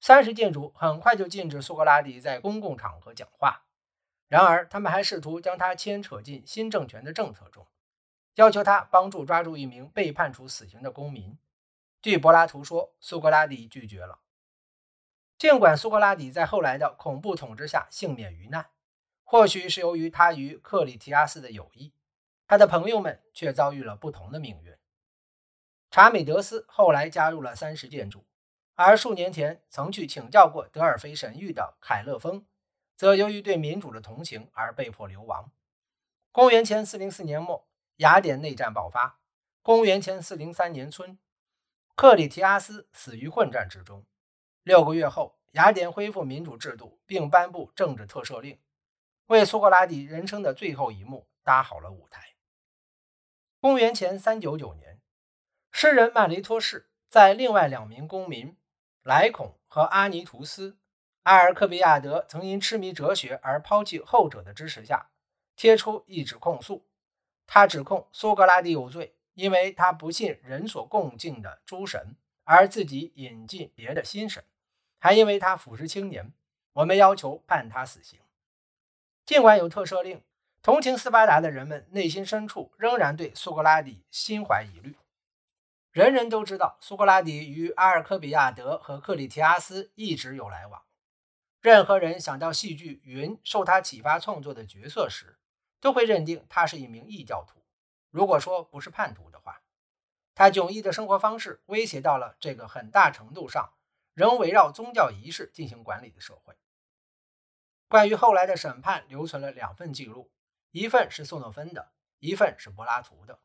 三十建主很快就禁止苏格拉底在公共场合讲话，然而他们还试图将他牵扯进新政权的政策中，要求他帮助抓住一名被判处死刑的公民。据柏拉图说，苏格拉底拒绝了。尽管苏格拉底在后来的恐怖统治下幸免于难，或许是由于他与克里提亚斯的友谊，他的朋友们却遭遇了不同的命运。查美德斯后来加入了三十建筑。而数年前曾去请教过德尔菲神谕的凯勒峰，则由于对民主的同情而被迫流亡。公元前404年末，雅典内战爆发。公元前403年春，克里提阿斯死于混战之中。六个月后，雅典恢复民主制度，并颁布政治特赦令，为苏格拉底人生的最后一幕搭好了舞台。公元前399年，诗人曼雷托士在另外两名公民。莱孔和阿尼图斯，阿尔克比亚德曾因痴迷哲学而抛弃后者的支持下，贴出一纸控诉。他指控苏格拉底有罪，因为他不信人所共敬的诸神，而自己引进别的新神，还因为他腐蚀青年。我们要求判他死刑。尽管有特赦令，同情斯巴达的人们内心深处仍然对苏格拉底心怀疑虑。人人都知道，苏格拉底与阿尔科比亚德和克里提阿斯一直有来往。任何人想到戏剧《云》受他启发创作的角色时，都会认定他是一名异教徒。如果说不是叛徒的话，他迥异的生活方式威胁到了这个很大程度上仍围绕宗教仪式进行管理的社会。关于后来的审判，留存了两份记录，一份是宋诺芬的，一份是柏拉图的。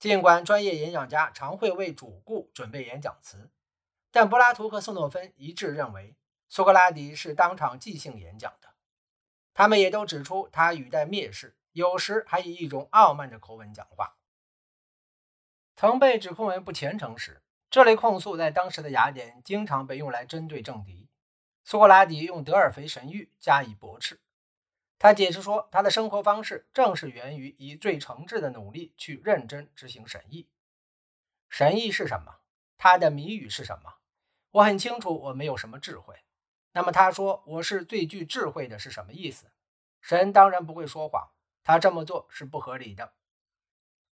尽管专业演讲家常会为主顾准备演讲词，但柏拉图和宋诺芬一致认为苏格拉底是当场即兴演讲的。他们也都指出他语带蔑视，有时还以一种傲慢的口吻讲话。曾被指控为不虔诚时，这类控诉在当时的雅典经常被用来针对政敌。苏格拉底用德尔菲神谕加以驳斥。他解释说，他的生活方式正是源于以最诚挚的努力去认真执行神意。神意是什么？他的谜语是什么？我很清楚，我没有什么智慧。那么他说我是最具智慧的是什么意思？神当然不会说谎，他这么做是不合理的。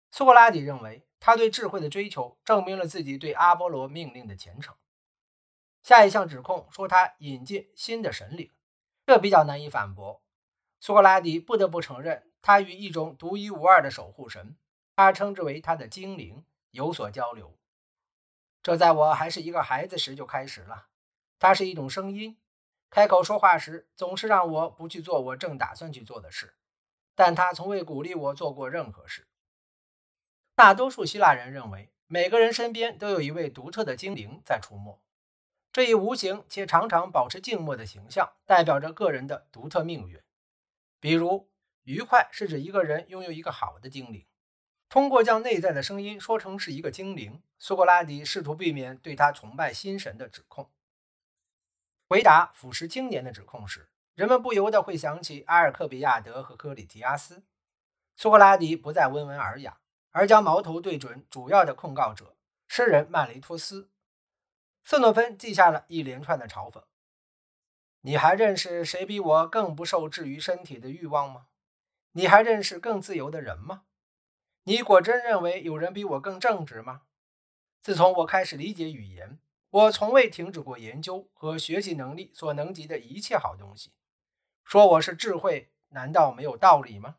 苏格拉底认为，他对智慧的追求证明了自己对阿波罗命令的虔诚。下一项指控说他引进新的神灵，这比较难以反驳。苏格拉底不得不承认，他与一种独一无二的守护神，他称之为他的精灵，有所交流。这在我还是一个孩子时就开始了。它是一种声音，开口说话时总是让我不去做我正打算去做的事，但他从未鼓励我做过任何事。大多数希腊人认为，每个人身边都有一位独特的精灵在出没。这一无形且常常保持静默的形象，代表着个人的独特命运。比如，愉快是指一个人拥有一个好的精灵。通过将内在的声音说成是一个精灵，苏格拉底试图避免对他崇拜心神的指控。回答腐蚀青年的指控时，人们不由得会想起阿尔克比亚德和克里提亚斯。苏格拉底不再温文尔雅，而将矛头对准主要的控告者——诗人曼雷托斯。瑟诺芬记下了一连串的嘲讽。你还认识谁比我更不受制于身体的欲望吗？你还认识更自由的人吗？你果真认为有人比我更正直吗？自从我开始理解语言，我从未停止过研究和学习能力所能及的一切好东西。说我是智慧，难道没有道理吗？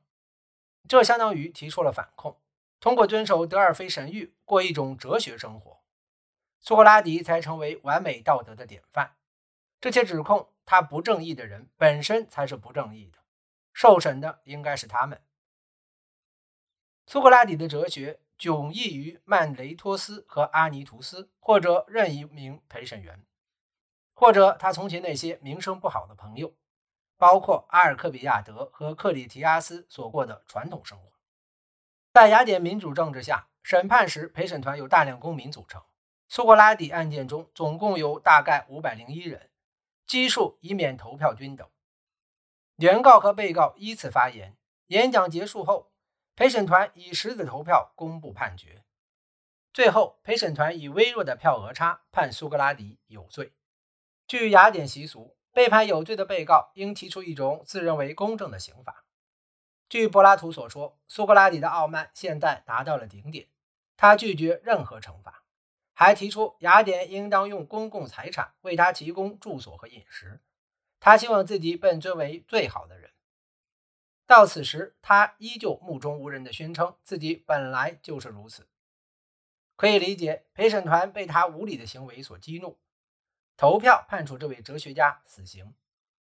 这相当于提出了反控。通过遵守德尔菲神谕，过一种哲学生活，苏格拉底才成为完美道德的典范。这些指控。他不正义的人本身才是不正义的，受审的应该是他们。苏格拉底的哲学迥异于曼雷托斯和阿尼图斯，或者任一名陪审员，或者他从前那些名声不好的朋友，包括阿尔克比亚德和克里提阿斯所过的传统生活。在雅典民主政治下，审判时陪审团由大量公民组成。苏格拉底案件中总共有大概五百零一人。基数以免投票均等。原告和被告依次发言。演讲结束后，陪审团以十子投票公布判决。最后，陪审团以微弱的票额差判苏格拉底有罪。据雅典习俗，被判有罪的被告应提出一种自认为公正的刑罚。据柏拉图所说，苏格拉底的傲慢现在达到了顶点，他拒绝任何惩罚，还提出雅典应当用公共财产为他提供住所和饮食。他希望自己被尊为最好的人。到此时，他依旧目中无人地宣称自己本来就是如此。可以理解，陪审团被他无理的行为所激怒，投票判处这位哲学家死刑。